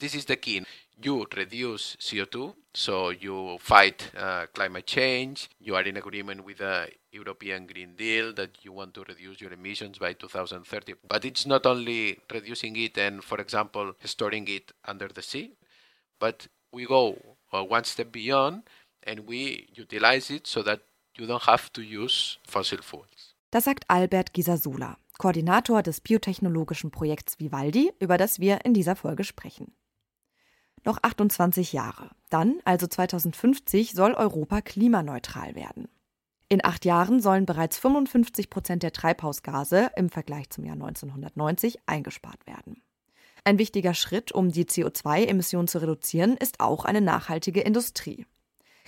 This is the key. You reduce CO2, so you fight uh, climate change. You are in agreement with the European Green Deal that you want to reduce your emissions by 2030. But it's not only reducing it and, for example, storing it under the sea, but we go uh, one step beyond and we utilize it so that you don't have to use fossil fuels. Das sagt Albert Gisasula, Koordinator des biotechnologischen Projekts Vivaldi, über das wir in dieser Folge sprechen. Noch 28 Jahre. Dann, also 2050, soll Europa klimaneutral werden. In acht Jahren sollen bereits 55 Prozent der Treibhausgase im Vergleich zum Jahr 1990 eingespart werden. Ein wichtiger Schritt, um die CO2-Emissionen zu reduzieren, ist auch eine nachhaltige Industrie.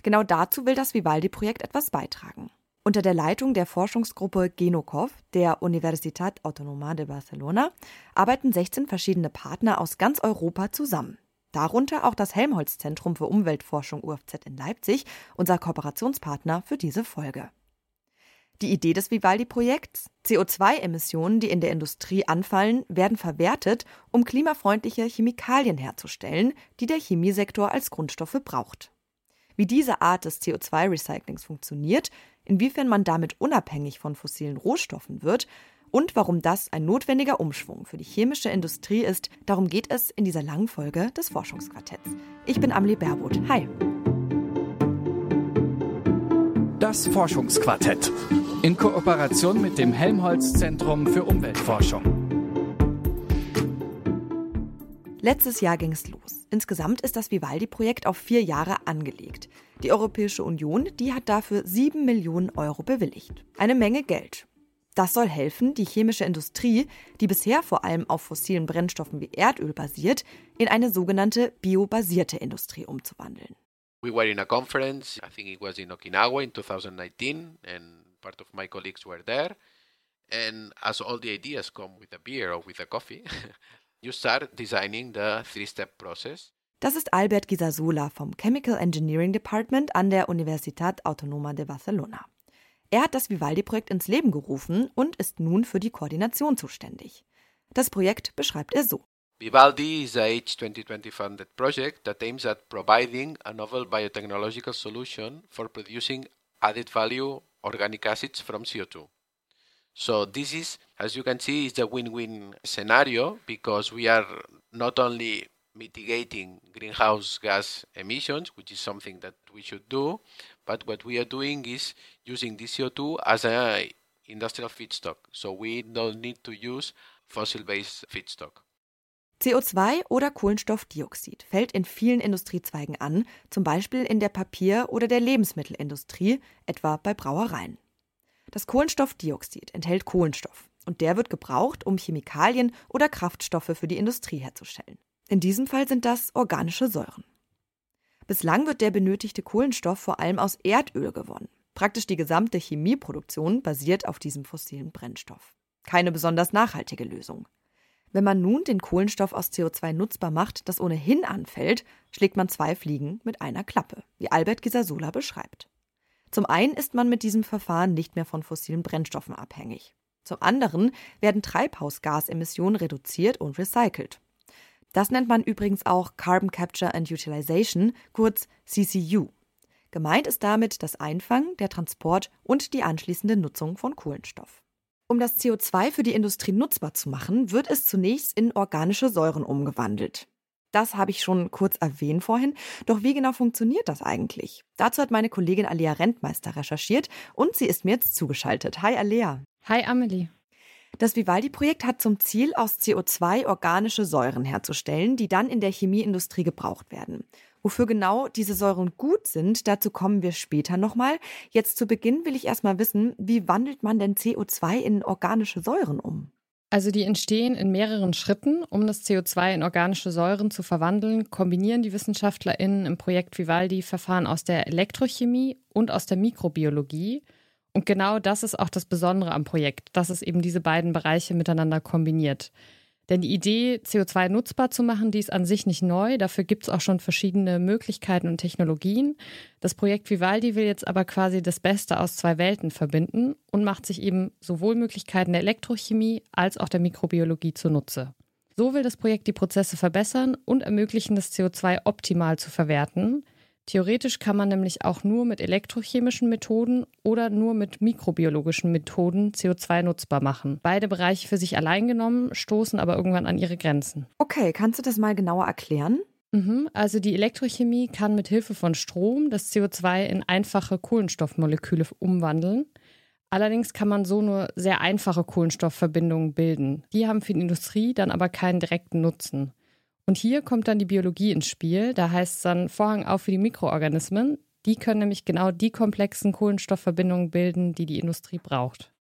Genau dazu will das Vivaldi-Projekt etwas beitragen. Unter der Leitung der Forschungsgruppe Genokov der Universitat Autonoma de Barcelona arbeiten 16 verschiedene Partner aus ganz Europa zusammen. Darunter auch das Helmholtz-Zentrum für Umweltforschung UFZ in Leipzig, unser Kooperationspartner für diese Folge. Die Idee des Vivaldi-Projekts? CO2-Emissionen, die in der Industrie anfallen, werden verwertet, um klimafreundliche Chemikalien herzustellen, die der Chemiesektor als Grundstoffe braucht. Wie diese Art des CO2-Recyclings funktioniert, inwiefern man damit unabhängig von fossilen Rohstoffen wird und warum das ein notwendiger Umschwung für die chemische Industrie ist, darum geht es in dieser langen Folge des Forschungsquartetts. Ich bin Amelie Baerboth. Hi. Das Forschungsquartett in Kooperation mit dem Helmholtz Zentrum für Umweltforschung. Letztes Jahr ging es los. Insgesamt ist das Vivaldi-Projekt auf vier Jahre angelegt. Die Europäische Union, die hat dafür sieben Millionen Euro bewilligt. Eine Menge Geld. Das soll helfen, die chemische Industrie, die bisher vor allem auf fossilen Brennstoffen wie Erdöl basiert, in eine sogenannte biobasierte Industrie umzuwandeln. We were in a conference, I think it was in Okinawa in 2019, and part of my colleagues were there. And as all the ideas come with a beer or with a coffee, you start designing the three-step process. Das ist Albert Gisasola vom Chemical Engineering Department an der Universitat Autonoma de Barcelona. Er hat das Vivaldi-Projekt ins Leben gerufen und ist nun für die Koordination zuständig. Das Projekt beschreibt er so. Vivaldi is a H2020 funded project that aims at providing a novel biotechnological solution for producing added value organic acids from CO2. So this is, as you can see, is a win-win scenario because we are not only mitigating greenhouse gas emissions, which is something that we should do, but what we are doing is using this CO2 as an industrial feedstock. So we don't need to use fossil-based feedstock. CO2 oder Kohlenstoffdioxid fällt in vielen Industriezweigen an, zum Beispiel in der Papier- oder der Lebensmittelindustrie, etwa bei Brauereien. Das Kohlenstoffdioxid enthält Kohlenstoff und der wird gebraucht, um Chemikalien oder Kraftstoffe für die Industrie herzustellen. In diesem Fall sind das organische Säuren. Bislang wird der benötigte Kohlenstoff vor allem aus Erdöl gewonnen. Praktisch die gesamte Chemieproduktion basiert auf diesem fossilen Brennstoff. Keine besonders nachhaltige Lösung. Wenn man nun den Kohlenstoff aus CO2 nutzbar macht, das ohnehin anfällt, schlägt man zwei Fliegen mit einer Klappe, wie Albert Gisasola beschreibt. Zum einen ist man mit diesem Verfahren nicht mehr von fossilen Brennstoffen abhängig. Zum anderen werden Treibhausgasemissionen reduziert und recycelt. Das nennt man übrigens auch Carbon Capture and Utilization, kurz CCU. Gemeint ist damit das Einfangen, der Transport und die anschließende Nutzung von Kohlenstoff. Um das CO2 für die Industrie nutzbar zu machen, wird es zunächst in organische Säuren umgewandelt. Das habe ich schon kurz erwähnt vorhin. Doch wie genau funktioniert das eigentlich? Dazu hat meine Kollegin Alea Rentmeister recherchiert und sie ist mir jetzt zugeschaltet. Hi Alea. Hi Amelie. Das Vivaldi-Projekt hat zum Ziel, aus CO2 organische Säuren herzustellen, die dann in der Chemieindustrie gebraucht werden. Wofür genau diese Säuren gut sind, dazu kommen wir später nochmal. Jetzt zu Beginn will ich erstmal wissen, wie wandelt man denn CO2 in organische Säuren um? Also die entstehen in mehreren Schritten. Um das CO2 in organische Säuren zu verwandeln, kombinieren die WissenschaftlerInnen im Projekt Vivaldi Verfahren aus der Elektrochemie und aus der Mikrobiologie. Und genau das ist auch das Besondere am Projekt, dass es eben diese beiden Bereiche miteinander kombiniert. Denn die Idee, CO2 nutzbar zu machen, die ist an sich nicht neu. Dafür gibt es auch schon verschiedene Möglichkeiten und Technologien. Das Projekt Vivaldi will jetzt aber quasi das Beste aus zwei Welten verbinden und macht sich eben sowohl Möglichkeiten der Elektrochemie als auch der Mikrobiologie zunutze. So will das Projekt die Prozesse verbessern und ermöglichen, das CO2 optimal zu verwerten. Theoretisch kann man nämlich auch nur mit elektrochemischen Methoden oder nur mit mikrobiologischen Methoden CO2 nutzbar machen. Beide Bereiche für sich allein genommen stoßen aber irgendwann an ihre Grenzen. Okay, kannst du das mal genauer erklären? Mhm, also die Elektrochemie kann mit Hilfe von Strom das CO2 in einfache Kohlenstoffmoleküle umwandeln. Allerdings kann man so nur sehr einfache Kohlenstoffverbindungen bilden. Die haben für die Industrie dann aber keinen direkten Nutzen. Und hier kommt dann die Biologie ins Spiel. Da heißt es dann Vorhang auf für die Mikroorganismen. Die können nämlich genau die komplexen Kohlenstoffverbindungen bilden, die die Industrie braucht.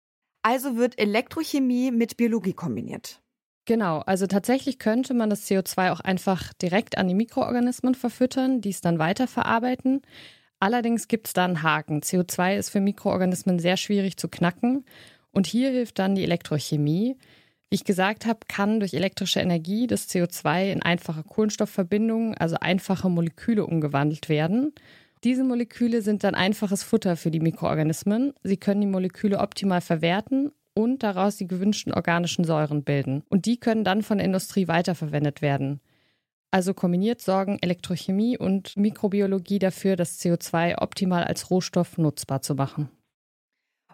Also wird Elektrochemie mit Biologie kombiniert. Genau, also tatsächlich könnte man das CO2 auch einfach direkt an die Mikroorganismen verfüttern, die es dann weiterverarbeiten. Allerdings gibt es da einen Haken. CO2 ist für Mikroorganismen sehr schwierig zu knacken. Und hier hilft dann die Elektrochemie. Wie ich gesagt habe, kann durch elektrische Energie das CO2 in einfache Kohlenstoffverbindungen, also einfache Moleküle, umgewandelt werden. Diese Moleküle sind dann einfaches Futter für die Mikroorganismen. Sie können die Moleküle optimal verwerten und daraus die gewünschten organischen Säuren bilden. Und die können dann von der Industrie weiterverwendet werden. Also kombiniert sorgen Elektrochemie und Mikrobiologie dafür, das CO2 optimal als Rohstoff nutzbar zu machen.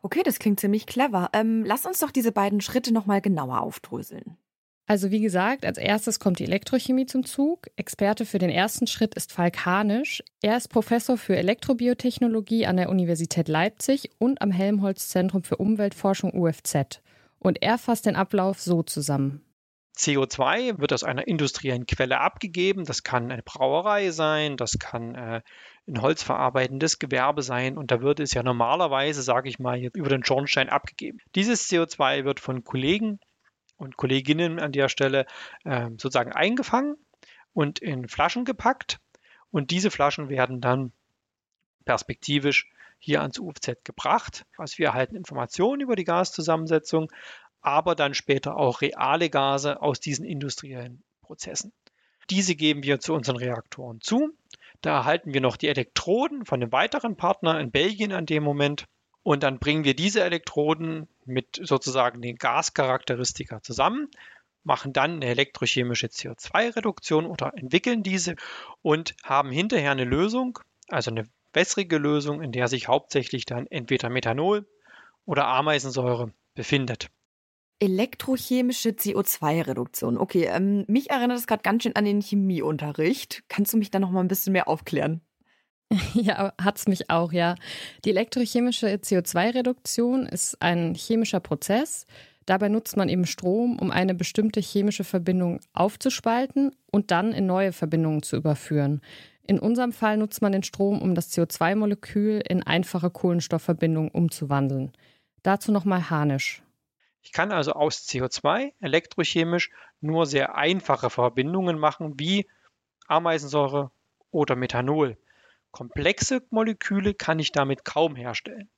Okay, das klingt ziemlich clever. Ähm, lass uns doch diese beiden Schritte nochmal genauer aufdröseln. Also wie gesagt, als erstes kommt die Elektrochemie zum Zug. Experte für den ersten Schritt ist Falk Hanisch. Er ist Professor für Elektrobiotechnologie an der Universität Leipzig und am Helmholtz Zentrum für Umweltforschung UFZ. Und er fasst den Ablauf so zusammen. CO2 wird aus einer industriellen Quelle abgegeben. Das kann eine Brauerei sein, das kann äh, ein holzverarbeitendes Gewerbe sein und da wird es ja normalerweise, sage ich mal, über den Schornstein abgegeben. Dieses CO2 wird von Kollegen und Kolleginnen an der Stelle äh, sozusagen eingefangen und in Flaschen gepackt und diese Flaschen werden dann perspektivisch hier ans UFZ gebracht. Also wir erhalten Informationen über die Gaszusammensetzung, aber dann später auch reale Gase aus diesen industriellen Prozessen. Diese geben wir zu unseren Reaktoren zu. Da erhalten wir noch die Elektroden von einem weiteren Partner in Belgien an dem Moment. Und dann bringen wir diese Elektroden mit sozusagen den Gascharakteristika zusammen, machen dann eine elektrochemische CO2-Reduktion oder entwickeln diese und haben hinterher eine Lösung, also eine wässrige Lösung, in der sich hauptsächlich dann entweder Methanol oder Ameisensäure befindet. Elektrochemische CO2-Reduktion. Okay, ähm, mich erinnert das gerade ganz schön an den Chemieunterricht. Kannst du mich da noch mal ein bisschen mehr aufklären? Ja, hat's mich auch, ja. Die elektrochemische CO2-Reduktion ist ein chemischer Prozess. Dabei nutzt man eben Strom, um eine bestimmte chemische Verbindung aufzuspalten und dann in neue Verbindungen zu überführen. In unserem Fall nutzt man den Strom, um das CO2-Molekül in einfache Kohlenstoffverbindungen umzuwandeln. Dazu nochmal Harnisch. Ich kann also aus CO2 elektrochemisch nur sehr einfache Verbindungen machen, wie Ameisensäure oder Methanol. Komplexe Moleküle kann ich damit kaum herstellen.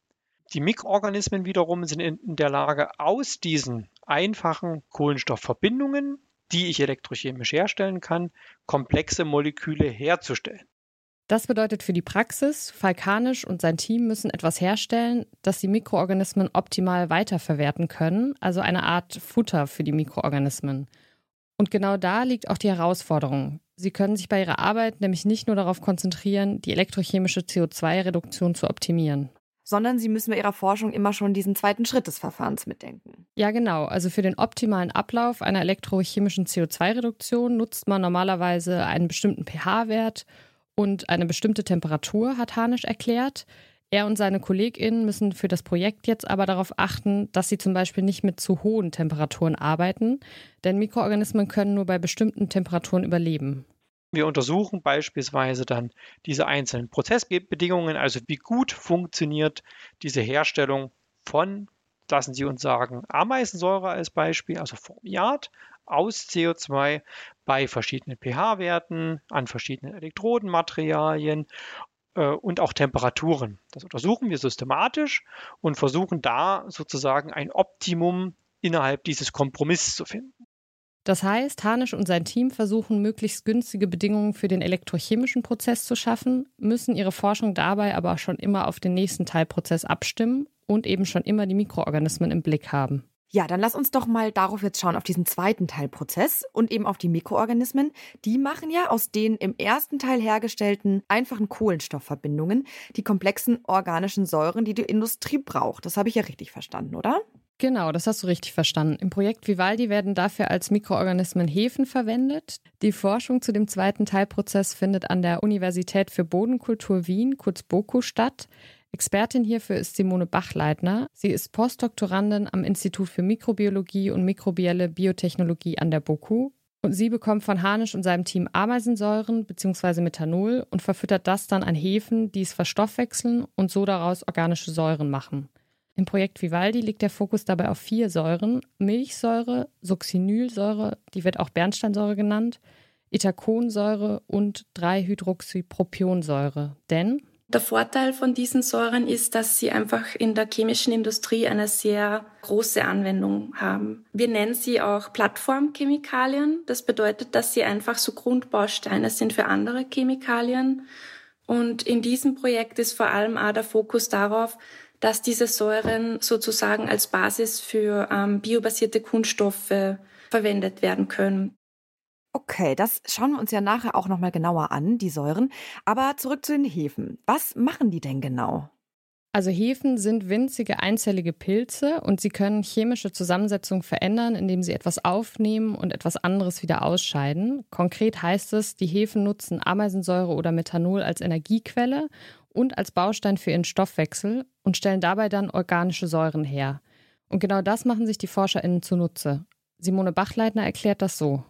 Die Mikroorganismen wiederum sind in der Lage, aus diesen einfachen Kohlenstoffverbindungen, die ich elektrochemisch herstellen kann, komplexe Moleküle herzustellen. Das bedeutet für die Praxis, Falkanisch und sein Team müssen etwas herstellen, das die Mikroorganismen optimal weiterverwerten können, also eine Art Futter für die Mikroorganismen. Und genau da liegt auch die Herausforderung. Sie können sich bei ihrer Arbeit nämlich nicht nur darauf konzentrieren, die elektrochemische CO2-Reduktion zu optimieren. Sondern sie müssen bei ihrer Forschung immer schon diesen zweiten Schritt des Verfahrens mitdenken. Ja, genau. Also für den optimalen Ablauf einer elektrochemischen CO2-Reduktion nutzt man normalerweise einen bestimmten pH-Wert und eine bestimmte Temperatur, hat Harnisch erklärt. Er und seine KollegInnen müssen für das Projekt jetzt aber darauf achten, dass sie zum Beispiel nicht mit zu hohen Temperaturen arbeiten, denn Mikroorganismen können nur bei bestimmten Temperaturen überleben. Wir untersuchen beispielsweise dann diese einzelnen Prozessbedingungen, also wie gut funktioniert diese Herstellung von, lassen Sie uns sagen, Ameisensäure als Beispiel, also Formiat, aus CO2 bei verschiedenen pH-Werten, an verschiedenen Elektrodenmaterialien äh, und auch Temperaturen. Das untersuchen wir systematisch und versuchen da sozusagen ein Optimum innerhalb dieses Kompromisses zu finden. Das heißt, Harnisch und sein Team versuchen, möglichst günstige Bedingungen für den elektrochemischen Prozess zu schaffen, müssen ihre Forschung dabei aber schon immer auf den nächsten Teilprozess abstimmen und eben schon immer die Mikroorganismen im Blick haben. Ja, dann lass uns doch mal darauf jetzt schauen, auf diesen zweiten Teilprozess und eben auf die Mikroorganismen. Die machen ja aus den im ersten Teil hergestellten einfachen Kohlenstoffverbindungen die komplexen organischen Säuren, die die Industrie braucht. Das habe ich ja richtig verstanden, oder? Genau, das hast du richtig verstanden. Im Projekt Vivaldi werden dafür als Mikroorganismen Hefen verwendet. Die Forschung zu dem zweiten Teilprozess findet an der Universität für Bodenkultur Wien, kurz BOKU, statt. Expertin hierfür ist Simone Bachleitner. Sie ist Postdoktorandin am Institut für Mikrobiologie und mikrobielle Biotechnologie an der BOKU. Und sie bekommt von Hanisch und seinem Team Ameisensäuren bzw. Methanol und verfüttert das dann an Hefen, die es verstoffwechseln und so daraus organische Säuren machen. Im Projekt Vivaldi liegt der Fokus dabei auf vier Säuren: Milchsäure, Succinylsäure, die wird auch Bernsteinsäure genannt, Itaconsäure und 3-Hydroxypropionsäure. Denn der Vorteil von diesen Säuren ist, dass sie einfach in der chemischen Industrie eine sehr große Anwendung haben. Wir nennen sie auch Plattformchemikalien. Das bedeutet, dass sie einfach so Grundbausteine sind für andere Chemikalien. Und in diesem Projekt ist vor allem auch der Fokus darauf, dass diese Säuren sozusagen als Basis für ähm, biobasierte Kunststoffe verwendet werden können. Okay, das schauen wir uns ja nachher auch nochmal genauer an, die Säuren. Aber zurück zu den Hefen. Was machen die denn genau? Also Hefen sind winzige einzellige Pilze und sie können chemische Zusammensetzung verändern, indem sie etwas aufnehmen und etwas anderes wieder ausscheiden. Konkret heißt es, die Hefen nutzen Ameisensäure oder Methanol als Energiequelle und als Baustein für ihren Stoffwechsel und stellen dabei dann organische Säuren her. Und genau das machen sich die ForscherInnen zunutze. Simone Bachleitner erklärt das so.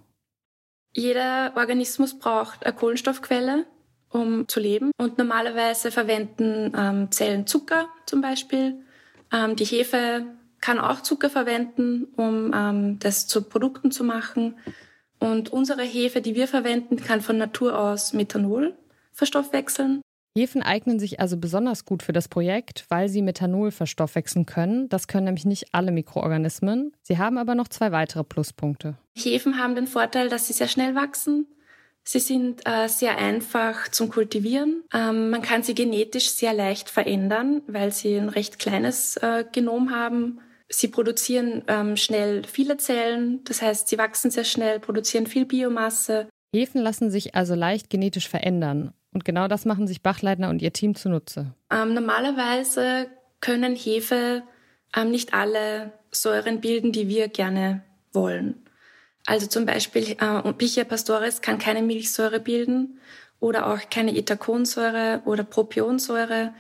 Jeder Organismus braucht eine Kohlenstoffquelle, um zu leben. Und normalerweise verwenden ähm, Zellen Zucker zum Beispiel. Ähm, die Hefe kann auch Zucker verwenden, um ähm, das zu Produkten zu machen. Und unsere Hefe, die wir verwenden, kann von Natur aus Methanol verstoffwechseln. Hefen eignen sich also besonders gut für das Projekt, weil sie Methanol verstoffwechseln können. Das können nämlich nicht alle Mikroorganismen. Sie haben aber noch zwei weitere Pluspunkte. Hefen haben den Vorteil, dass sie sehr schnell wachsen. Sie sind äh, sehr einfach zum Kultivieren. Ähm, man kann sie genetisch sehr leicht verändern, weil sie ein recht kleines äh, Genom haben. Sie produzieren ähm, schnell viele Zellen, das heißt, sie wachsen sehr schnell, produzieren viel Biomasse. Hefen lassen sich also leicht genetisch verändern. Und genau das machen sich Bachleitner und ihr Team zunutze. Ähm, normalerweise können Hefe ähm, nicht alle Säuren bilden, die wir gerne wollen. Also zum Beispiel äh, Pichia pastoris kann keine Milchsäure bilden oder auch keine Itaconsäure oder Propionsäure.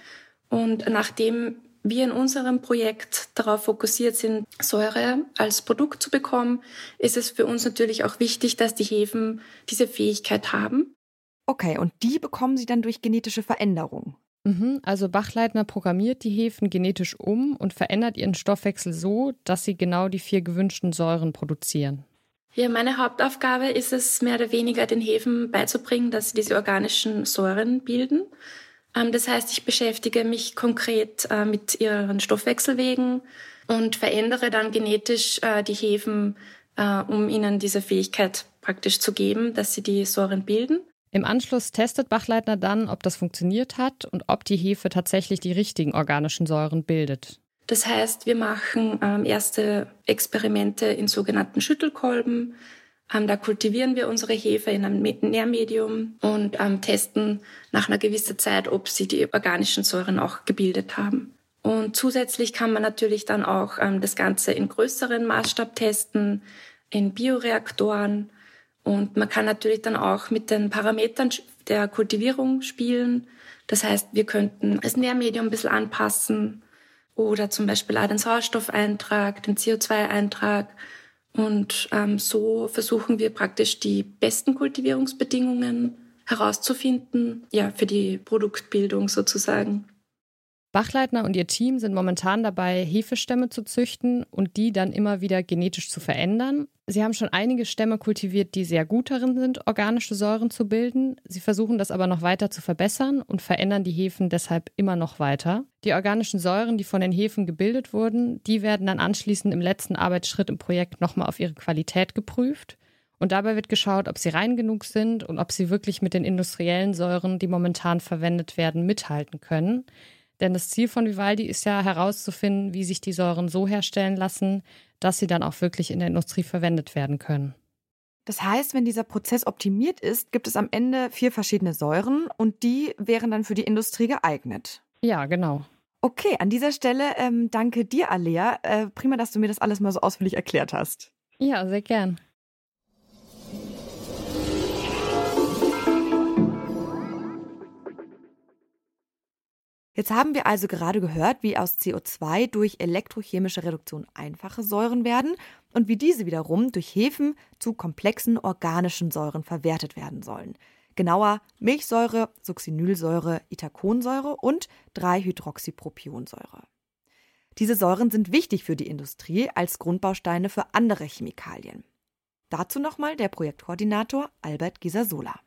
Und nachdem wir in unserem Projekt darauf fokussiert sind, Säure als Produkt zu bekommen, ist es für uns natürlich auch wichtig, dass die Hefen diese Fähigkeit haben. Okay, und die bekommen sie dann durch genetische Veränderung. Mhm, also Bachleitner programmiert die Hefen genetisch um und verändert ihren Stoffwechsel so, dass sie genau die vier gewünschten Säuren produzieren. Ja, meine Hauptaufgabe ist es, mehr oder weniger den Hefen beizubringen, dass sie diese organischen Säuren bilden. Ähm, das heißt, ich beschäftige mich konkret äh, mit ihren Stoffwechselwegen und verändere dann genetisch äh, die Hefen, äh, um ihnen diese Fähigkeit praktisch zu geben, dass sie die Säuren bilden. Im Anschluss testet Bachleitner dann, ob das funktioniert hat und ob die Hefe tatsächlich die richtigen organischen Säuren bildet. Das heißt, wir machen ähm, erste Experimente in sogenannten Schüttelkolben. Ähm, da kultivieren wir unsere Hefe in einem Nährmedium und ähm, testen nach einer gewissen Zeit, ob sie die organischen Säuren auch gebildet haben. Und zusätzlich kann man natürlich dann auch das Ganze in größeren Maßstab testen, in Bioreaktoren und man kann natürlich dann auch mit den Parametern der Kultivierung spielen. Das heißt, wir könnten das Nährmedium ein bisschen anpassen oder zum Beispiel auch den Sauerstoffeintrag, den CO2-Eintrag. Und ähm, so versuchen wir praktisch die besten Kultivierungsbedingungen herauszufinden, ja, für die Produktbildung sozusagen. Bachleitner und ihr Team sind momentan dabei, Hefestämme zu züchten und die dann immer wieder genetisch zu verändern. Sie haben schon einige Stämme kultiviert, die sehr gut darin sind, organische Säuren zu bilden. Sie versuchen das aber noch weiter zu verbessern und verändern die Hefen deshalb immer noch weiter. Die organischen Säuren, die von den Hefen gebildet wurden, die werden dann anschließend im letzten Arbeitsschritt im Projekt nochmal auf ihre Qualität geprüft. Und dabei wird geschaut, ob sie rein genug sind und ob sie wirklich mit den industriellen Säuren, die momentan verwendet werden, mithalten können. Denn das Ziel von Vivaldi ist ja herauszufinden, wie sich die Säuren so herstellen lassen, dass sie dann auch wirklich in der Industrie verwendet werden können. Das heißt, wenn dieser Prozess optimiert ist, gibt es am Ende vier verschiedene Säuren und die wären dann für die Industrie geeignet. Ja, genau. Okay, an dieser Stelle ähm, danke dir, Alea. Äh, prima, dass du mir das alles mal so ausführlich erklärt hast. Ja, sehr gern. Jetzt haben wir also gerade gehört, wie aus CO2 durch elektrochemische Reduktion einfache Säuren werden und wie diese wiederum durch Hefen zu komplexen organischen Säuren verwertet werden sollen. Genauer Milchsäure, Succinylsäure, Itaconsäure und 3-Hydroxypropionsäure. Diese Säuren sind wichtig für die Industrie als Grundbausteine für andere Chemikalien. Dazu nochmal der Projektkoordinator Albert Gisasola.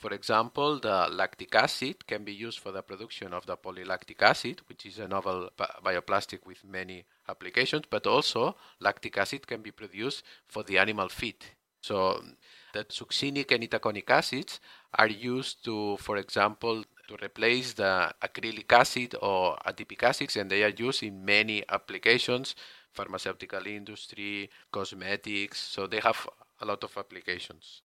For example, the lactic acid can be used for the production of the polylactic acid, which is a novel bioplastic with many applications, but also lactic acid can be produced for the animal feed. So the succinic and itaconic acids are used to, for example, to replace the acrylic acid or adipic acids, and they are used in many applications, pharmaceutical industry, cosmetics, so they have a lot of applications.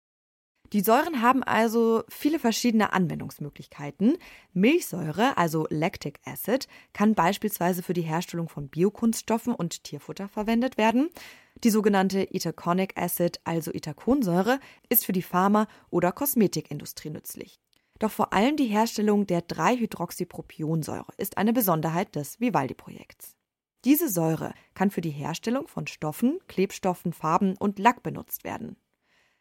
Die Säuren haben also viele verschiedene Anwendungsmöglichkeiten. Milchsäure, also Lactic Acid, kann beispielsweise für die Herstellung von Biokunststoffen und Tierfutter verwendet werden. Die sogenannte Itaconic Acid, also Itaconsäure, ist für die Pharma- oder Kosmetikindustrie nützlich. Doch vor allem die Herstellung der 3-Hydroxypropionsäure ist eine Besonderheit des Vivaldi-Projekts. Diese Säure kann für die Herstellung von Stoffen, Klebstoffen, Farben und Lack benutzt werden.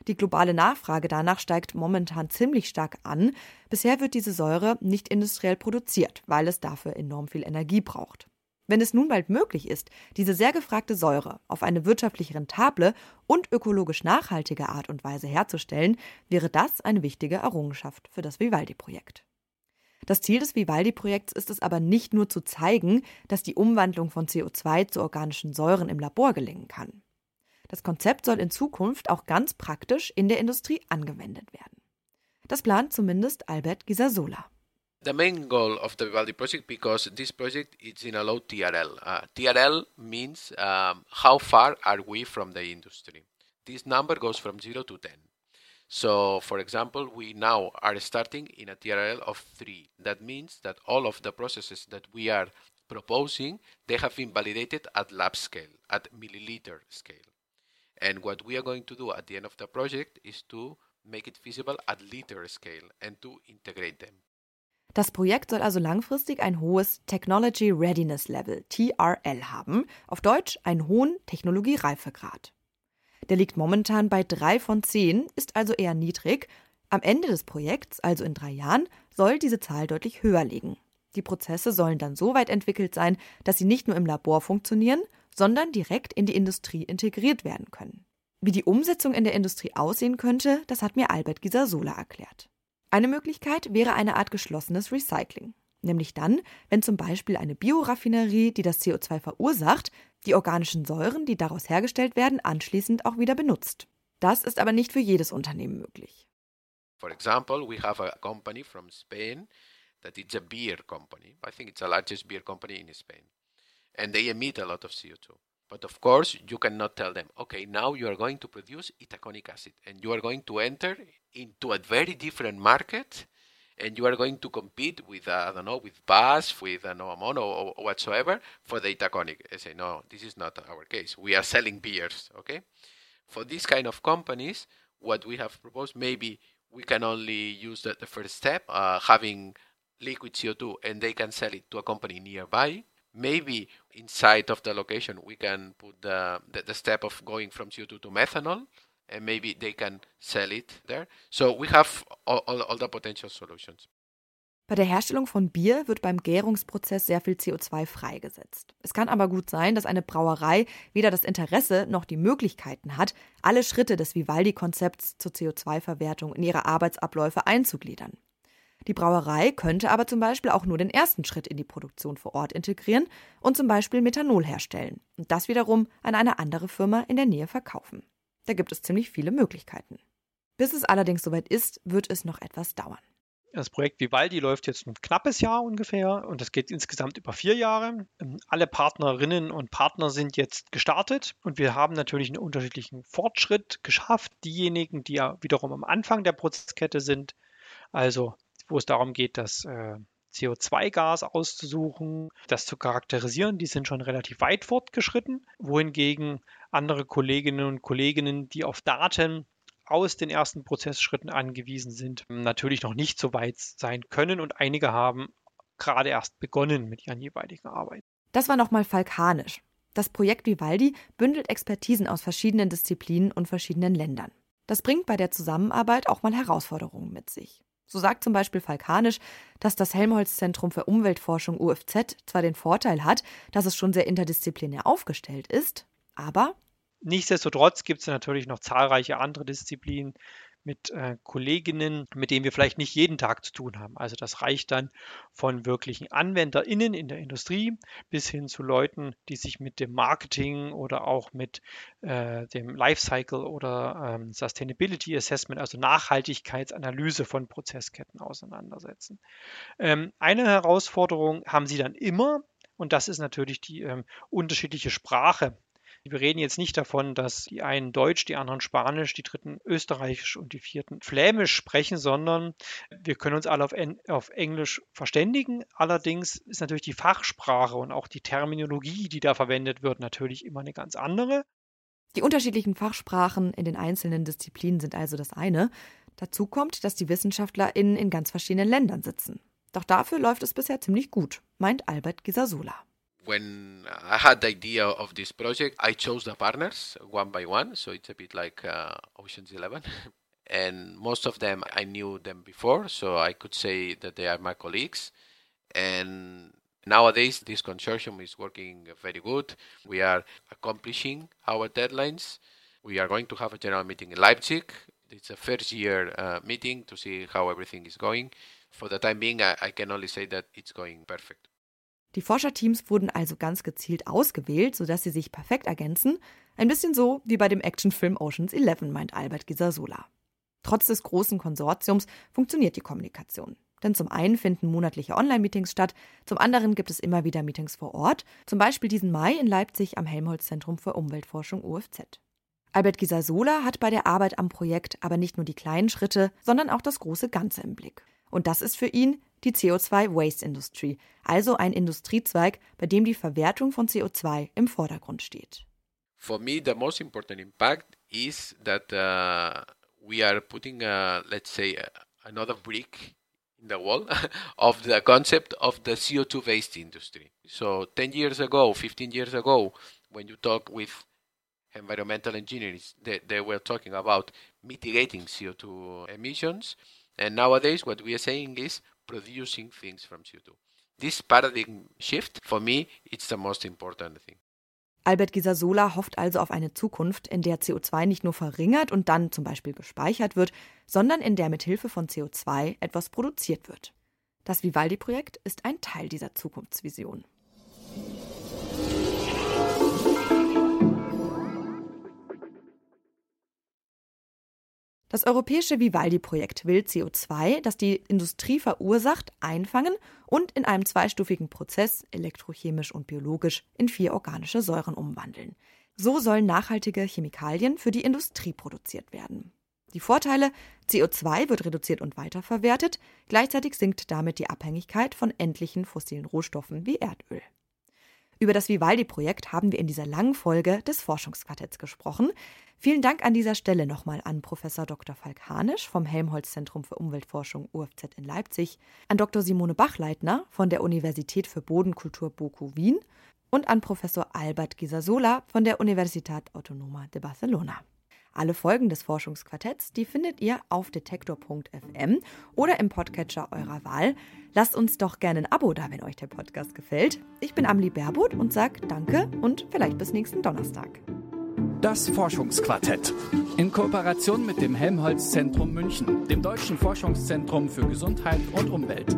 Die globale Nachfrage danach steigt momentan ziemlich stark an. Bisher wird diese Säure nicht industriell produziert, weil es dafür enorm viel Energie braucht. Wenn es nun bald möglich ist, diese sehr gefragte Säure auf eine wirtschaftlich rentable und ökologisch nachhaltige Art und Weise herzustellen, wäre das eine wichtige Errungenschaft für das Vivaldi-Projekt. Das Ziel des Vivaldi-Projekts ist es aber nicht nur zu zeigen, dass die Umwandlung von CO2 zu organischen Säuren im Labor gelingen kann. Das Konzept soll in Zukunft auch ganz praktisch in der Industrie angewendet werden. Das plant zumindest Albert Gisasola. The main goal of the Vivaldi project, because this project is in a low TRL. Uh, TRL means um, how far are we from the industry. This number goes from 0 to 10. So, for example, we now are starting in a TRL of 3. That means that all of the processes that we are proposing, they have been validated at lab scale, at milliliter scale. And what we are going to do at the end of the project is to make it feasible at liter scale and to integrate them. Das Projekt soll also langfristig ein hohes Technology Readiness Level, TRL, haben, auf Deutsch einen hohen Technologiereifegrad. Der liegt momentan bei 3 von 10, ist also eher niedrig. Am Ende des Projekts, also in drei Jahren, soll diese Zahl deutlich höher liegen. Die Prozesse sollen dann so weit entwickelt sein, dass sie nicht nur im Labor funktionieren, sondern direkt in die Industrie integriert werden können. Wie die Umsetzung in der Industrie aussehen könnte, das hat mir Albert Gisasola erklärt. Eine Möglichkeit wäre eine Art geschlossenes Recycling. Nämlich dann, wenn zum Beispiel eine Bioraffinerie, die das CO2 verursacht, die organischen Säuren, die daraus hergestellt werden, anschließend auch wieder benutzt. Das ist aber nicht für jedes Unternehmen möglich. For example, we have a company from Spain that it's a beer company. I think it's the largest beer company in Spain. And they emit a lot of CO2. But of course, you cannot tell them, okay, now you are going to produce itaconic acid and you are going to enter into a very different market and you are going to compete with, uh, I don't know, with BAS, with uh, Noamon or, or whatsoever for the itaconic. I say, no, this is not our case. We are selling beers, okay? For these kind of companies, what we have proposed, maybe we can only use the, the first step, uh, having liquid CO2, and they can sell it to a company nearby maybe inside of the location we can put the, the, the, step of going from CO2 to methanol and maybe they can sell it there. So we have all, all, all the potential solutions. Bei der Herstellung von Bier wird beim Gärungsprozess sehr viel CO2 freigesetzt. Es kann aber gut sein, dass eine Brauerei weder das Interesse noch die Möglichkeiten hat, alle Schritte des Vivaldi-Konzepts zur CO2-Verwertung in ihre Arbeitsabläufe einzugliedern. Die Brauerei könnte aber zum Beispiel auch nur den ersten Schritt in die Produktion vor Ort integrieren und zum Beispiel Methanol herstellen und das wiederum an eine andere Firma in der Nähe verkaufen. Da gibt es ziemlich viele Möglichkeiten. Bis es allerdings soweit ist, wird es noch etwas dauern. Das Projekt Vivaldi läuft jetzt ein knappes Jahr ungefähr und das geht insgesamt über vier Jahre. Alle Partnerinnen und Partner sind jetzt gestartet und wir haben natürlich einen unterschiedlichen Fortschritt geschafft. Diejenigen, die ja wiederum am Anfang der Prozesskette sind, also wo es darum geht, das äh, CO2-Gas auszusuchen, das zu charakterisieren, die sind schon relativ weit fortgeschritten, wohingegen andere Kolleginnen und Kollegen, die auf Daten aus den ersten Prozessschritten angewiesen sind, natürlich noch nicht so weit sein können und einige haben gerade erst begonnen mit ihren jeweiligen Arbeiten. Das war nochmal Falk Hanisch. Das Projekt Vivaldi bündelt Expertisen aus verschiedenen Disziplinen und verschiedenen Ländern. Das bringt bei der Zusammenarbeit auch mal Herausforderungen mit sich. So sagt zum Beispiel Falk Hanisch, dass das Helmholtz-Zentrum für Umweltforschung UFZ zwar den Vorteil hat, dass es schon sehr interdisziplinär aufgestellt ist, aber Nichtsdestotrotz gibt es natürlich noch zahlreiche andere Disziplinen mit äh, Kolleginnen, mit denen wir vielleicht nicht jeden Tag zu tun haben. Also das reicht dann von wirklichen AnwenderInnen in der Industrie bis hin zu Leuten, die sich mit dem Marketing oder auch mit äh, dem Lifecycle oder ähm, Sustainability Assessment, also Nachhaltigkeitsanalyse von Prozessketten auseinandersetzen. Ähm, eine Herausforderung haben sie dann immer, und das ist natürlich die ähm, unterschiedliche Sprache, wir reden jetzt nicht davon, dass die einen Deutsch, die anderen Spanisch, die dritten Österreichisch und die vierten Flämisch sprechen, sondern wir können uns alle auf, auf Englisch verständigen. Allerdings ist natürlich die Fachsprache und auch die Terminologie, die da verwendet wird, natürlich immer eine ganz andere. Die unterschiedlichen Fachsprachen in den einzelnen Disziplinen sind also das eine. Dazu kommt, dass die WissenschaftlerInnen in ganz verschiedenen Ländern sitzen. Doch dafür läuft es bisher ziemlich gut, meint Albert Gisasola. When I had the idea of this project, I chose the partners one by one. So it's a bit like uh, Ocean's Eleven. and most of them I knew them before, so I could say that they are my colleagues. And nowadays, this consortium is working very good. We are accomplishing our deadlines. We are going to have a general meeting in Leipzig. It's a first year uh, meeting to see how everything is going. For the time being, I, I can only say that it's going perfect. Die Forscherteams wurden also ganz gezielt ausgewählt, sodass sie sich perfekt ergänzen. Ein bisschen so wie bei dem Actionfilm Oceans 11, meint Albert Gisasola. Trotz des großen Konsortiums funktioniert die Kommunikation. Denn zum einen finden monatliche Online-Meetings statt, zum anderen gibt es immer wieder Meetings vor Ort, zum Beispiel diesen Mai in Leipzig am Helmholtz-Zentrum für Umweltforschung UFZ. Albert Gisasola hat bei der Arbeit am Projekt aber nicht nur die kleinen Schritte, sondern auch das große Ganze im Blick. Und das ist für ihn die CO2 Waste Industry, also ein Industriezweig, bei dem die Verwertung von CO2 im Vordergrund steht. For me, the most important impact is that uh, we are putting, uh, let's say, uh, another brick in the wall of the concept of the CO2 waste industry. So, 10 years ago, 15 years ago, when you talk with environmental engineers, they, they were talking about mitigating CO2 emissions. And nowadays, what we are saying is producing things from CO2. This paradigm shift, for me, it's the most important thing. Albert Gisasola hofft also auf eine Zukunft, in der CO2 nicht nur verringert und dann zum Beispiel gespeichert wird, sondern in der mit Hilfe von CO2 etwas produziert wird. Das Vivaldi-Projekt ist ein Teil dieser Zukunftsvision. Das europäische Vivaldi-Projekt will CO2, das die Industrie verursacht, einfangen und in einem zweistufigen Prozess, elektrochemisch und biologisch, in vier organische Säuren umwandeln. So sollen nachhaltige Chemikalien für die Industrie produziert werden. Die Vorteile: CO2 wird reduziert und weiterverwertet, gleichzeitig sinkt damit die Abhängigkeit von endlichen fossilen Rohstoffen wie Erdöl. Über das Vivaldi-Projekt haben wir in dieser langen Folge des Forschungsquartetts gesprochen. Vielen Dank an dieser Stelle nochmal an Professor Dr. Falk Hanisch vom Helmholtz-Zentrum für Umweltforschung UFZ in Leipzig, an Dr. Simone Bachleitner von der Universität für Bodenkultur BOKU Wien und an Professor Albert Gisasola von der Universitat Autonoma de Barcelona. Alle Folgen des Forschungsquartetts, die findet ihr auf detektor.fm oder im Podcatcher eurer Wahl. Lasst uns doch gerne ein Abo da, wenn euch der Podcast gefällt. Ich bin Amli Berbot und sage Danke und vielleicht bis nächsten Donnerstag. Das Forschungsquartett. In Kooperation mit dem Helmholtz Zentrum München, dem Deutschen Forschungszentrum für Gesundheit und Umwelt.